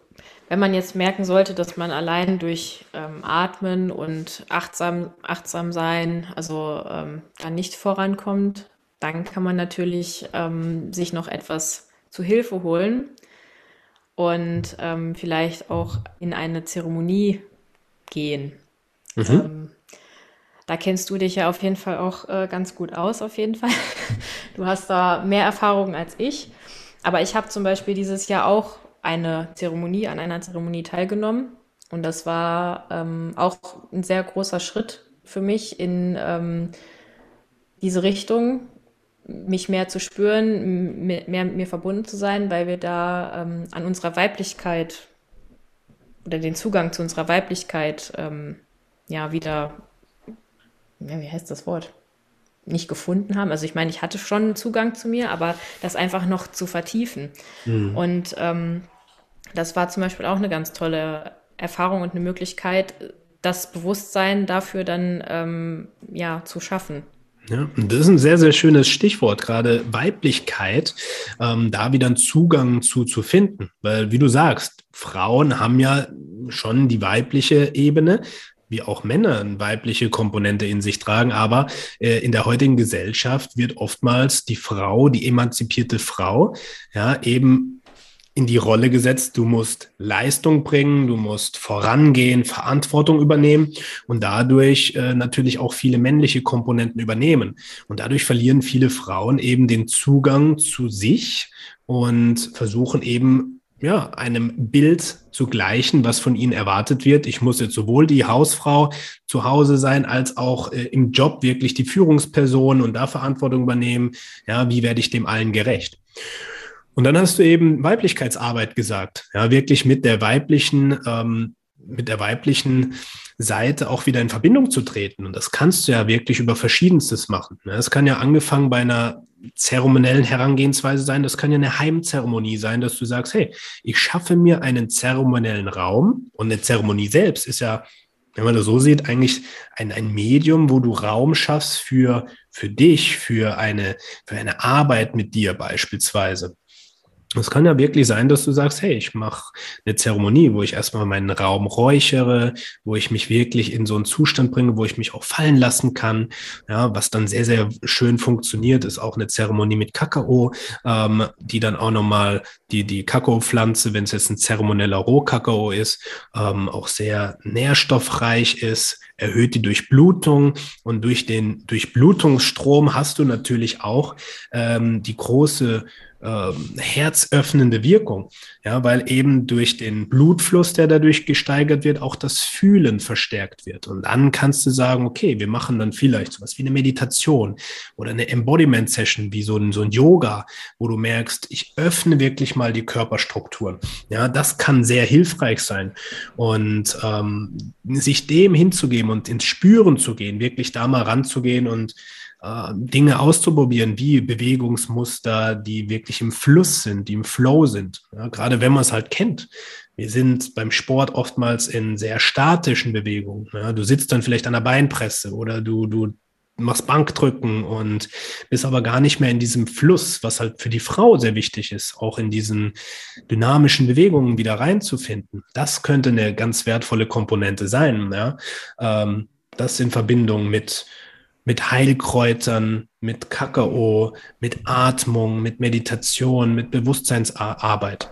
wenn man jetzt merken sollte, dass man allein durch ähm, Atmen und achtsam, achtsam sein, also ähm, dann nicht vorankommt, dann kann man natürlich ähm, sich noch etwas zu Hilfe holen und ähm, vielleicht auch in eine Zeremonie gehen. Mhm. Ähm, da kennst du dich ja auf jeden Fall auch äh, ganz gut aus, auf jeden Fall. [LAUGHS] Du hast da mehr Erfahrung als ich. Aber ich habe zum Beispiel dieses Jahr auch eine Zeremonie, an einer Zeremonie teilgenommen. Und das war ähm, auch ein sehr großer Schritt für mich in ähm, diese Richtung, mich mehr zu spüren, mehr, mehr mit mir verbunden zu sein, weil wir da ähm, an unserer Weiblichkeit oder den Zugang zu unserer Weiblichkeit ähm, ja wieder, ja, wie heißt das Wort? nicht gefunden haben. Also ich meine, ich hatte schon Zugang zu mir, aber das einfach noch zu vertiefen. Mhm. Und ähm, das war zum Beispiel auch eine ganz tolle Erfahrung und eine Möglichkeit, das Bewusstsein dafür dann ähm, ja zu schaffen. Ja, das ist ein sehr, sehr schönes Stichwort, gerade Weiblichkeit, ähm, da wieder einen Zugang zu, zu finden. Weil, wie du sagst, Frauen haben ja schon die weibliche Ebene, wie auch Männer eine weibliche Komponente in sich tragen. Aber äh, in der heutigen Gesellschaft wird oftmals die Frau, die emanzipierte Frau, ja, eben in die Rolle gesetzt, du musst Leistung bringen, du musst vorangehen, Verantwortung übernehmen und dadurch äh, natürlich auch viele männliche Komponenten übernehmen. Und dadurch verlieren viele Frauen eben den Zugang zu sich und versuchen eben ja, einem Bild zu gleichen, was von ihnen erwartet wird. Ich muss jetzt sowohl die Hausfrau zu Hause sein, als auch äh, im Job wirklich die Führungsperson und da Verantwortung übernehmen. Ja, wie werde ich dem allen gerecht? Und dann hast du eben Weiblichkeitsarbeit gesagt, ja, wirklich mit der weiblichen, ähm, mit der weiblichen Seite auch wieder in Verbindung zu treten. Und das kannst du ja wirklich über Verschiedenstes machen. Es kann ja angefangen bei einer zeremoniellen Herangehensweise sein. Das kann ja eine Heimzeremonie sein, dass du sagst, hey, ich schaffe mir einen zeremoniellen Raum und eine Zeremonie selbst ist ja, wenn man das so sieht, eigentlich ein, ein Medium, wo du Raum schaffst für, für dich, für eine, für eine Arbeit mit dir beispielsweise. Es kann ja wirklich sein, dass du sagst, hey, ich mache eine Zeremonie, wo ich erstmal meinen Raum räuchere, wo ich mich wirklich in so einen Zustand bringe, wo ich mich auch fallen lassen kann. Ja, was dann sehr, sehr schön funktioniert, ist auch eine Zeremonie mit Kakao, ähm, die dann auch nochmal die, die Kakaopflanze, wenn es jetzt ein zeremoneller Rohkakao ist, ähm, auch sehr nährstoffreich ist, erhöht die Durchblutung und durch den Durchblutungsstrom hast du natürlich auch ähm, die große ähm, herzöffnende Wirkung, ja, weil eben durch den Blutfluss, der dadurch gesteigert wird, auch das Fühlen verstärkt wird. Und dann kannst du sagen, okay, wir machen dann vielleicht sowas wie eine Meditation oder eine Embodiment-Session, wie so ein, so ein Yoga, wo du merkst, ich öffne wirklich mal die Körperstrukturen. Ja, das kann sehr hilfreich sein. Und ähm, sich dem hinzugeben und ins Spüren zu gehen, wirklich da mal ranzugehen und äh, Dinge auszuprobieren, wie Bewegungsmuster, die wirklich im Fluss sind, die im Flow sind. Ja, gerade wenn man es halt kennt. Wir sind beim Sport oftmals in sehr statischen Bewegungen. Ja, du sitzt dann vielleicht an der Beinpresse oder du, du machst Bankdrücken und bist aber gar nicht mehr in diesem Fluss, was halt für die Frau sehr wichtig ist, auch in diesen dynamischen Bewegungen wieder reinzufinden. Das könnte eine ganz wertvolle Komponente sein. Ja? Ähm, das in Verbindung mit mit Heilkräutern, mit Kakao, mit Atmung, mit Meditation, mit Bewusstseinsarbeit.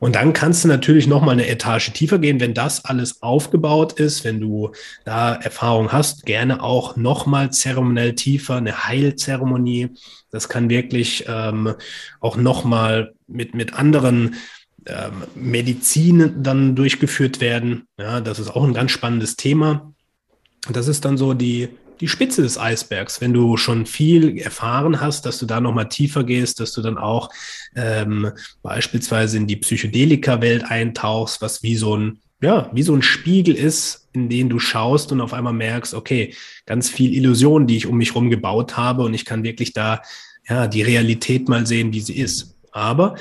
Und dann kannst du natürlich noch mal eine Etage tiefer gehen, wenn das alles aufgebaut ist, wenn du da Erfahrung hast, gerne auch noch mal zeremoniell tiefer, eine Heilzeremonie. Das kann wirklich ähm, auch noch mal mit mit anderen ähm, Medizin dann durchgeführt werden. Ja, das ist auch ein ganz spannendes Thema. Das ist dann so die die Spitze des Eisbergs, wenn du schon viel erfahren hast, dass du da nochmal tiefer gehst, dass du dann auch ähm, beispielsweise in die Psychedelika-Welt eintauchst, was wie so ein ja, wie so ein Spiegel ist, in den du schaust und auf einmal merkst, okay, ganz viel Illusionen, die ich um mich herum gebaut habe und ich kann wirklich da ja die Realität mal sehen, wie sie ist. Aber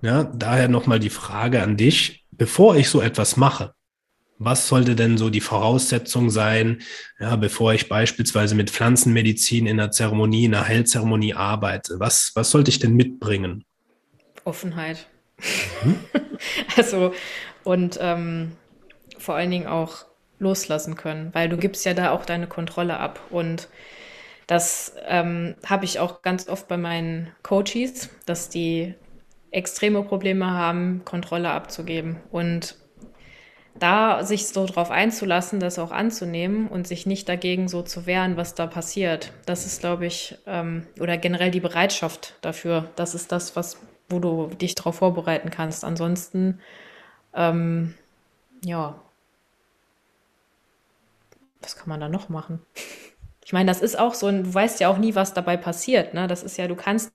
ja, daher nochmal die Frage an dich, bevor ich so etwas mache, was sollte denn so die Voraussetzung sein, ja, bevor ich beispielsweise mit Pflanzenmedizin in einer Zeremonie, in einer Heilzeremonie arbeite? Was, was sollte ich denn mitbringen? Offenheit. Mhm. [LAUGHS] also, und ähm, vor allen Dingen auch loslassen können, weil du gibst ja da auch deine Kontrolle ab. Und das ähm, habe ich auch ganz oft bei meinen Coaches, dass die extreme Probleme haben, Kontrolle abzugeben. Und da sich so drauf einzulassen, das auch anzunehmen und sich nicht dagegen so zu wehren, was da passiert. Das ist, glaube ich, ähm, oder generell die Bereitschaft dafür. Das ist das, was, wo du dich darauf vorbereiten kannst. Ansonsten, ähm, ja, was kann man da noch machen? Ich meine, das ist auch so, du weißt ja auch nie, was dabei passiert. Ne? Das ist ja, du kannst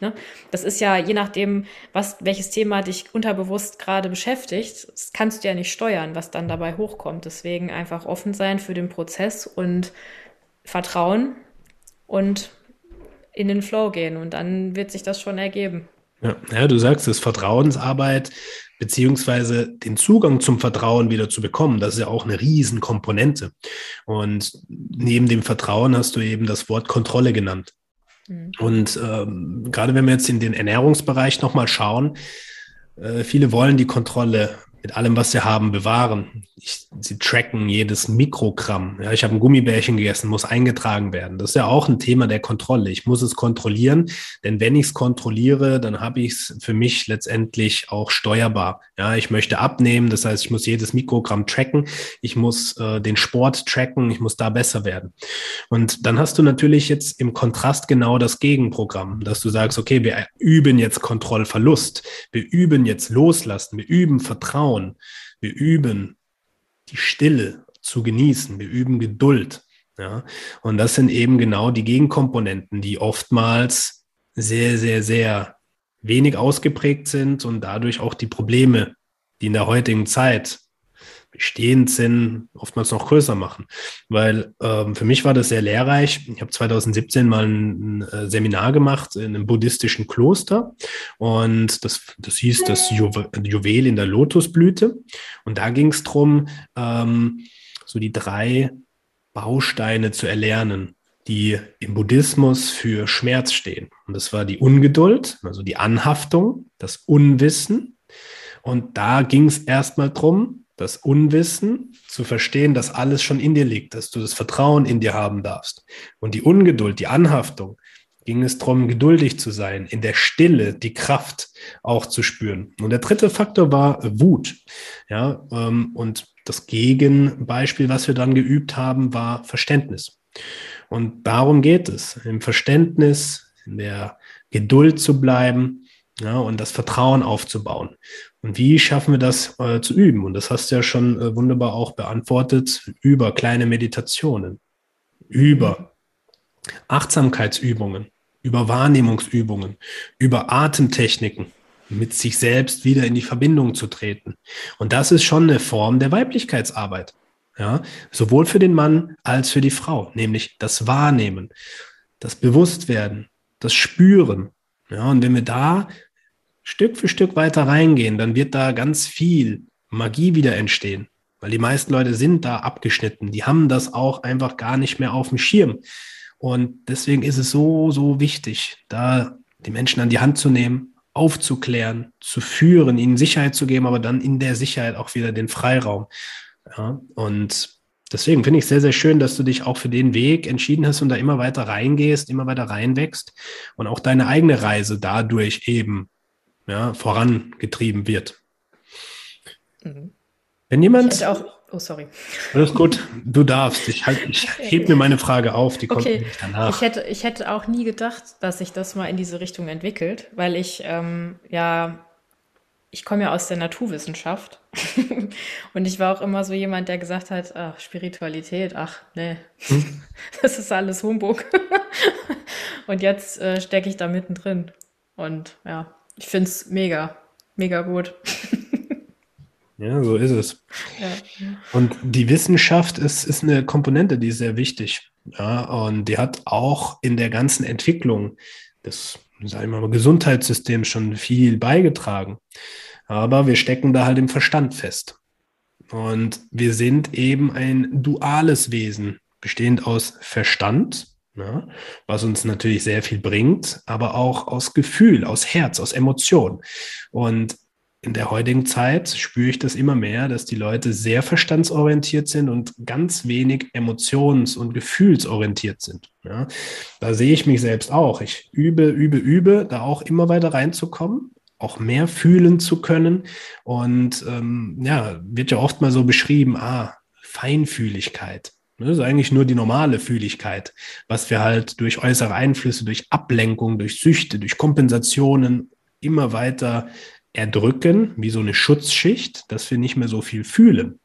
Ne? Das ist ja je nachdem, was, welches Thema dich unterbewusst gerade beschäftigt, das kannst du ja nicht steuern, was dann dabei hochkommt. Deswegen einfach offen sein für den Prozess und vertrauen und in den Flow gehen und dann wird sich das schon ergeben. Ja, ja du sagst es, Vertrauensarbeit beziehungsweise den Zugang zum Vertrauen wieder zu bekommen, das ist ja auch eine Riesenkomponente. Und neben dem Vertrauen hast du eben das Wort Kontrolle genannt. Mhm. Und ähm, gerade wenn wir jetzt in den Ernährungsbereich nochmal schauen, äh, viele wollen die Kontrolle mit allem, was sie haben, bewahren. Ich, sie tracken jedes Mikrogramm. Ja, ich habe ein Gummibärchen gegessen, muss eingetragen werden. Das ist ja auch ein Thema der Kontrolle. Ich muss es kontrollieren, denn wenn ich es kontrolliere, dann habe ich es für mich letztendlich auch steuerbar. Ja, ich möchte abnehmen, das heißt, ich muss jedes Mikrogramm tracken. Ich muss äh, den Sport tracken, ich muss da besser werden. Und dann hast du natürlich jetzt im Kontrast genau das Gegenprogramm, dass du sagst, okay, wir üben jetzt Kontrollverlust, wir üben jetzt Loslassen, wir üben Vertrauen Vertrauen. Wir üben die Stille zu genießen. Wir üben Geduld. Ja, und das sind eben genau die Gegenkomponenten, die oftmals sehr, sehr, sehr wenig ausgeprägt sind und dadurch auch die Probleme, die in der heutigen Zeit bestehend sind, oftmals noch größer machen. Weil ähm, für mich war das sehr lehrreich. Ich habe 2017 mal ein, äh, Seminar gemacht in einem buddhistischen Kloster und das, das hieß das Ju Juwel in der Lotusblüte. Und da ging es darum, ähm, so die drei Bausteine zu erlernen, die im Buddhismus für Schmerz stehen. Und das war die Ungeduld, also die Anhaftung, das Unwissen. Und da ging es erstmal darum, das Unwissen, zu verstehen, dass alles schon in dir liegt, dass du das Vertrauen in dir haben darfst. Und die Ungeduld, die Anhaftung, ging es darum, geduldig zu sein, in der Stille die Kraft auch zu spüren. Und der dritte Faktor war Wut. Ja, ähm, und das Gegenbeispiel, was wir dann geübt haben, war Verständnis. Und darum geht es, im Verständnis, in der Geduld zu bleiben ja, und das Vertrauen aufzubauen. Und wie schaffen wir das äh, zu üben? Und das hast du ja schon äh, wunderbar auch beantwortet über kleine Meditationen, über Achtsamkeitsübungen, über Wahrnehmungsübungen, über Atemtechniken, mit sich selbst wieder in die Verbindung zu treten. Und das ist schon eine Form der Weiblichkeitsarbeit. Ja, sowohl für den Mann als für die Frau, nämlich das Wahrnehmen, das Bewusstwerden, das Spüren. Ja, und wenn wir da Stück für Stück weiter reingehen, dann wird da ganz viel Magie wieder entstehen. Weil die meisten Leute sind da abgeschnitten. Die haben das auch einfach gar nicht mehr auf dem Schirm. Und deswegen ist es so, so wichtig, da die Menschen an die Hand zu nehmen, aufzuklären, zu führen, ihnen Sicherheit zu geben, aber dann in der Sicherheit auch wieder den Freiraum. Ja, und deswegen finde ich es sehr, sehr schön, dass du dich auch für den Weg entschieden hast und da immer weiter reingehst, immer weiter reinwächst und auch deine eigene Reise dadurch eben ja, vorangetrieben wird. Mhm. Wenn jemand. Auch, oh, sorry. Alles gut, du darfst. Ich, halt, ich heb mir meine Frage auf, die kommt okay. nicht danach. Ich hätte, ich hätte auch nie gedacht, dass sich das mal in diese Richtung entwickelt, weil ich ähm, ja, ich komme ja aus der Naturwissenschaft [LAUGHS] und ich war auch immer so jemand, der gesagt hat, ach, Spiritualität, ach, nee, hm? [LAUGHS] das ist alles Humbug. [LAUGHS] und jetzt äh, stecke ich da mittendrin. Und ja, ich finde es mega, mega gut. [LAUGHS] Ja, so ist es. Ja. Und die Wissenschaft ist, ist eine Komponente, die ist sehr wichtig. Ja, und die hat auch in der ganzen Entwicklung des, sagen wir mal, Gesundheitssystems schon viel beigetragen. Aber wir stecken da halt im Verstand fest. Und wir sind eben ein duales Wesen, bestehend aus Verstand ja, was uns natürlich sehr viel bringt, aber auch aus Gefühl, aus Herz, aus Emotion. Und in der heutigen Zeit spüre ich das immer mehr, dass die Leute sehr verstandsorientiert sind und ganz wenig emotions- und gefühlsorientiert sind. Ja, da sehe ich mich selbst auch. Ich übe, übe, übe, da auch immer weiter reinzukommen, auch mehr fühlen zu können. Und ähm, ja, wird ja oft mal so beschrieben, ah, Feinfühligkeit. Das ist eigentlich nur die normale Fühligkeit, was wir halt durch äußere Einflüsse, durch Ablenkung, durch Süchte, durch Kompensationen immer weiter erdrücken, wie so eine Schutzschicht, dass wir nicht mehr so viel fühlen.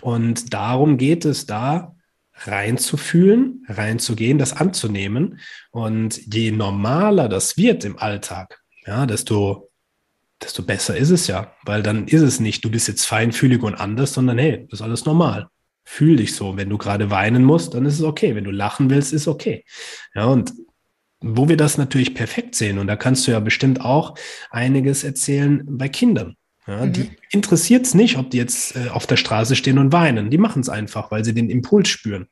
Und darum geht es da, reinzufühlen, reinzugehen, das anzunehmen. Und je normaler das wird im Alltag, ja, desto, desto besser ist es ja, weil dann ist es nicht, du bist jetzt feinfühlig und anders, sondern hey, das ist alles normal fühl dich so. Wenn du gerade weinen musst, dann ist es okay. Wenn du lachen willst, ist okay. Ja, und wo wir das natürlich perfekt sehen, und da kannst du ja bestimmt auch einiges erzählen bei Kindern. Ja, mhm. Die interessiert es nicht, ob die jetzt äh, auf der Straße stehen und weinen. Die machen es einfach, weil sie den Impuls spüren.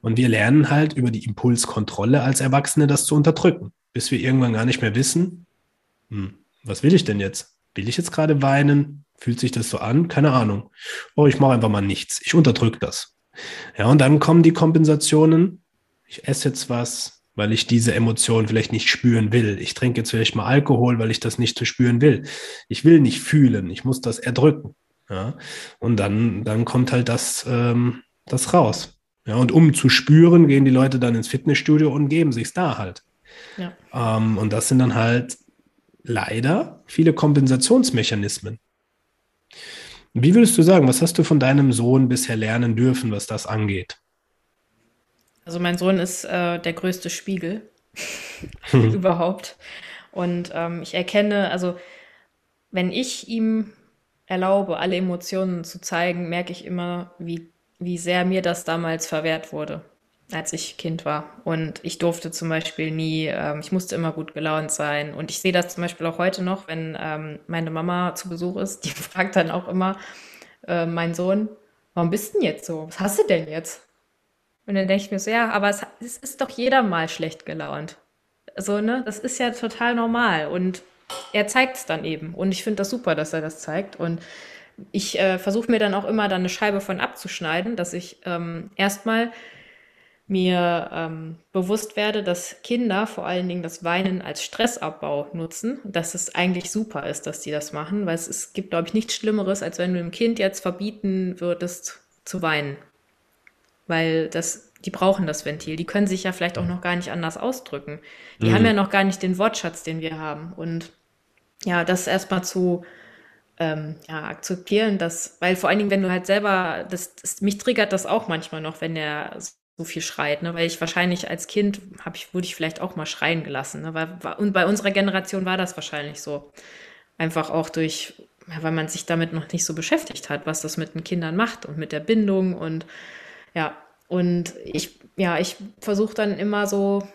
Und wir lernen halt über die Impulskontrolle als Erwachsene das zu unterdrücken, bis wir irgendwann gar nicht mehr wissen, hm, was will ich denn jetzt? Will ich jetzt gerade weinen? Fühlt sich das so an? Keine Ahnung. Oh, ich mache einfach mal nichts. Ich unterdrücke das. Ja, und dann kommen die Kompensationen. Ich esse jetzt was, weil ich diese Emotion vielleicht nicht spüren will. Ich trinke jetzt vielleicht mal Alkohol, weil ich das nicht zu spüren will. Ich will nicht fühlen. Ich muss das erdrücken. Ja, und dann, dann kommt halt das, ähm, das raus. Ja, und um zu spüren, gehen die Leute dann ins Fitnessstudio und geben sich's da halt. Ja. Ähm, und das sind dann halt leider viele Kompensationsmechanismen. Wie würdest du sagen, was hast du von deinem Sohn bisher lernen dürfen, was das angeht? Also mein Sohn ist äh, der größte Spiegel [LAUGHS] [LAUGHS] überhaupt. Und ähm, ich erkenne, also wenn ich ihm erlaube, alle Emotionen zu zeigen, merke ich immer, wie, wie sehr mir das damals verwehrt wurde als ich Kind war. Und ich durfte zum Beispiel nie, ähm, ich musste immer gut gelaunt sein. Und ich sehe das zum Beispiel auch heute noch, wenn ähm, meine Mama zu Besuch ist, die [LAUGHS] fragt dann auch immer, äh, mein Sohn, warum bist du denn jetzt so? Was hast du denn jetzt? Und dann denke ich mir so, ja, aber es, es ist doch jeder mal schlecht gelaunt. Also, ne, das ist ja total normal. Und er zeigt es dann eben. Und ich finde das super, dass er das zeigt. Und ich äh, versuche mir dann auch immer dann eine Scheibe von abzuschneiden, dass ich ähm, erstmal mir ähm, bewusst werde, dass Kinder vor allen Dingen das Weinen als Stressabbau nutzen, dass es eigentlich super ist, dass die das machen, weil es, es gibt, glaube ich, nichts Schlimmeres, als wenn du dem Kind jetzt verbieten würdest zu weinen. Weil das, die brauchen das Ventil. Die können sich ja vielleicht auch noch gar nicht anders ausdrücken. Die mhm. haben ja noch gar nicht den Wortschatz, den wir haben. Und ja, das erstmal zu ähm, ja, akzeptieren, dass, weil vor allen Dingen, wenn du halt selber, das, das, mich triggert das auch manchmal noch, wenn er so viel schreit, ne? weil ich wahrscheinlich als Kind hab ich, wurde ich vielleicht auch mal schreien gelassen. Ne? Weil, und bei unserer Generation war das wahrscheinlich so. Einfach auch durch, weil man sich damit noch nicht so beschäftigt hat, was das mit den Kindern macht und mit der Bindung und ja, und ich, ja, ich versuche dann immer so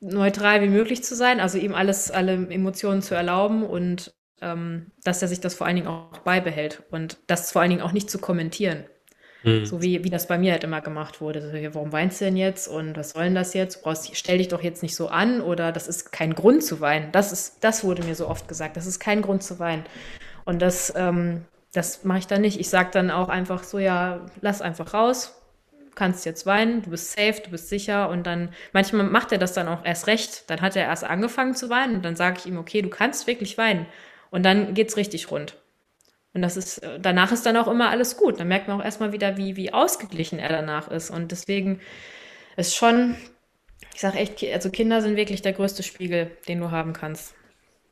neutral wie möglich zu sein, also ihm alles, alle Emotionen zu erlauben und ähm, dass er sich das vor allen Dingen auch beibehält und das vor allen Dingen auch nicht zu kommentieren. Mhm. So wie, wie das bei mir halt immer gemacht wurde. So, warum weinst du denn jetzt und was soll denn das jetzt? Du brauchst, stell dich doch jetzt nicht so an oder das ist kein Grund zu weinen. Das, ist, das wurde mir so oft gesagt. Das ist kein Grund zu weinen. Und das, ähm, das mache ich dann nicht. Ich sage dann auch einfach so, ja, lass einfach raus, kannst jetzt weinen, du bist safe, du bist sicher und dann, manchmal macht er das dann auch erst recht. Dann hat er erst angefangen zu weinen und dann sage ich ihm, okay, du kannst wirklich weinen. Und dann geht es richtig rund. Und das ist, äh, danach ist dann auch immer alles gut. Dann merkt man auch erstmal wieder, wie, wie ausgeglichen er danach ist. Und deswegen ist schon, ich sage echt, also Kinder sind wirklich der größte Spiegel, den du haben kannst.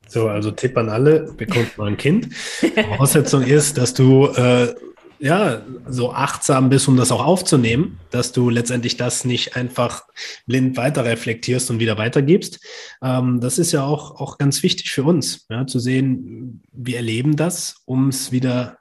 So, also Tipp an alle, bekommt mal ein Kind. [LAUGHS] Voraussetzung ist, dass du äh, ja, so achtsam bist, um das auch aufzunehmen, dass du letztendlich das nicht einfach blind weiter reflektierst und wieder weitergibst. Ähm, das ist ja auch, auch ganz wichtig für uns, ja, zu sehen, wir erleben das, um es wieder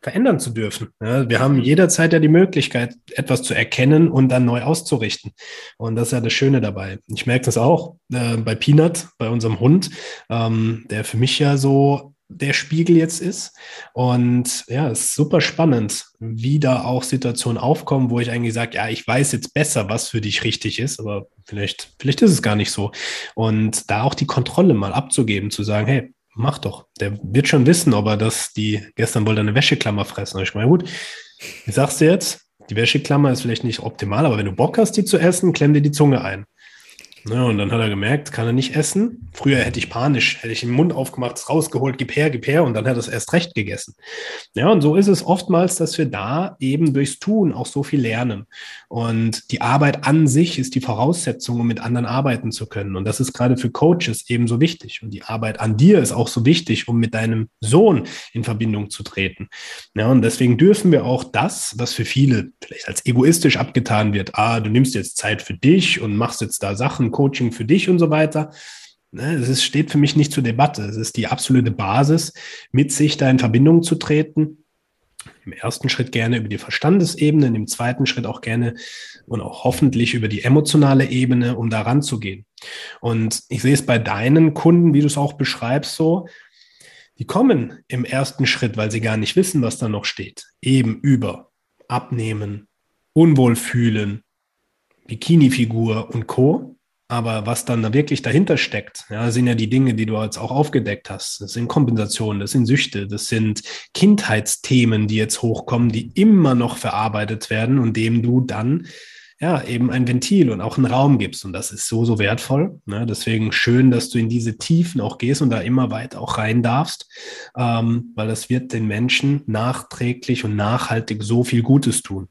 verändern zu dürfen. Ja, wir haben jederzeit ja die Möglichkeit, etwas zu erkennen und dann neu auszurichten. Und das ist ja das Schöne dabei. Ich merke das auch äh, bei Peanut, bei unserem Hund, ähm, der für mich ja so der Spiegel jetzt ist. Und ja, es ist super spannend, wie da auch Situationen aufkommen, wo ich eigentlich sage, ja, ich weiß jetzt besser, was für dich richtig ist, aber vielleicht, vielleicht ist es gar nicht so. Und da auch die Kontrolle mal abzugeben, zu sagen, hey, mach doch. Der wird schon wissen, ob er das, die gestern wollte eine Wäscheklammer fressen. Und ich meine, gut, wie sagst du jetzt? Die Wäscheklammer ist vielleicht nicht optimal, aber wenn du Bock hast, die zu essen, klemm dir die Zunge ein. Ja, und dann hat er gemerkt, kann er nicht essen. Früher hätte ich panisch, hätte ich den Mund aufgemacht, rausgeholt, gib her, gib her und dann hat er es erst recht gegessen. Ja, und so ist es oftmals, dass wir da eben durchs Tun auch so viel lernen. Und die Arbeit an sich ist die Voraussetzung, um mit anderen arbeiten zu können. Und das ist gerade für Coaches ebenso wichtig. Und die Arbeit an dir ist auch so wichtig, um mit deinem Sohn in Verbindung zu treten. Ja, und deswegen dürfen wir auch das, was für viele vielleicht als egoistisch abgetan wird, ah, du nimmst jetzt Zeit für dich und machst jetzt da Sachen, Coaching für dich und so weiter. Ne, es ist, steht für mich nicht zur Debatte. Es ist die absolute Basis, mit sich da in Verbindung zu treten. Im ersten Schritt gerne über die Verstandesebene, im zweiten Schritt auch gerne und auch hoffentlich über die emotionale Ebene, um da ranzugehen. Und ich sehe es bei deinen Kunden, wie du es auch beschreibst, so, die kommen im ersten Schritt, weil sie gar nicht wissen, was da noch steht, eben über Abnehmen, Unwohlfühlen, Bikini-Figur und Co. Aber was dann da wirklich dahinter steckt, ja, sind ja die Dinge, die du jetzt auch aufgedeckt hast. Das sind Kompensationen, das sind Süchte, das sind Kindheitsthemen, die jetzt hochkommen, die immer noch verarbeitet werden und dem du dann ja eben ein Ventil und auch einen Raum gibst. Und das ist so, so wertvoll. Ne? Deswegen schön, dass du in diese Tiefen auch gehst und da immer weiter auch rein darfst, ähm, weil das wird den Menschen nachträglich und nachhaltig so viel Gutes tun.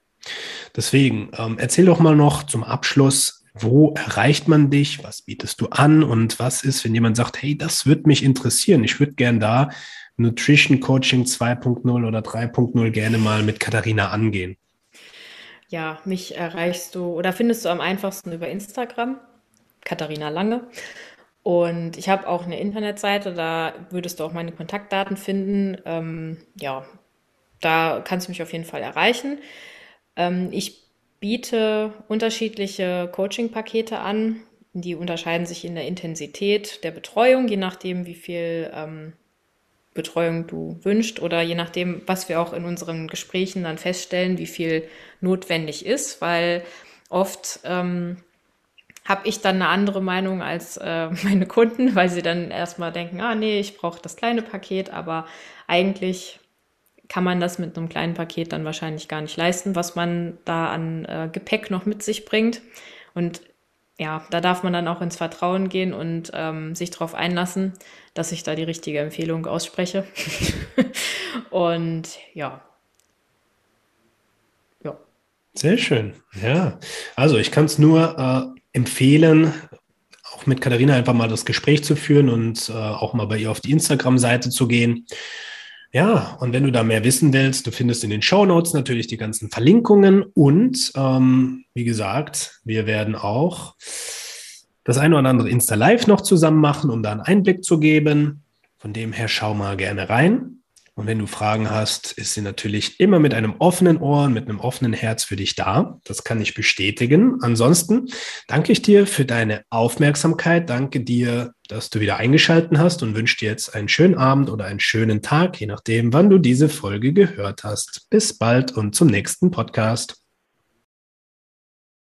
Deswegen ähm, erzähl doch mal noch zum Abschluss, wo erreicht man dich? Was bietest du an? Und was ist, wenn jemand sagt, hey, das würde mich interessieren. Ich würde gern da Nutrition Coaching 2.0 oder 3.0 gerne mal mit Katharina angehen. Ja, mich erreichst du oder findest du am einfachsten über Instagram, Katharina Lange. Und ich habe auch eine Internetseite, da würdest du auch meine Kontaktdaten finden. Ähm, ja, da kannst du mich auf jeden Fall erreichen. Ähm, ich biete unterschiedliche Coaching-Pakete an. Die unterscheiden sich in der Intensität der Betreuung, je nachdem, wie viel ähm, Betreuung du wünschst oder je nachdem, was wir auch in unseren Gesprächen dann feststellen, wie viel notwendig ist, weil oft ähm, habe ich dann eine andere Meinung als äh, [LAUGHS] meine Kunden, weil sie dann erstmal denken, ah nee, ich brauche das kleine Paket, aber eigentlich kann man das mit einem kleinen Paket dann wahrscheinlich gar nicht leisten, was man da an äh, Gepäck noch mit sich bringt. Und ja, da darf man dann auch ins Vertrauen gehen und ähm, sich darauf einlassen, dass ich da die richtige Empfehlung ausspreche. [LAUGHS] und ja. Ja. Sehr schön. Ja. Also ich kann es nur äh, empfehlen, auch mit Katharina einfach mal das Gespräch zu führen und äh, auch mal bei ihr auf die Instagram-Seite zu gehen. Ja, und wenn du da mehr wissen willst, du findest in den Show Notes natürlich die ganzen Verlinkungen und ähm, wie gesagt, wir werden auch das eine oder andere Insta Live noch zusammen machen, um da einen Einblick zu geben. Von dem her schau mal gerne rein. Und wenn du Fragen hast, ist sie natürlich immer mit einem offenen Ohr und mit einem offenen Herz für dich da. Das kann ich bestätigen. Ansonsten danke ich dir für deine Aufmerksamkeit. Danke dir, dass du wieder eingeschalten hast und wünsche dir jetzt einen schönen Abend oder einen schönen Tag, je nachdem, wann du diese Folge gehört hast. Bis bald und zum nächsten Podcast.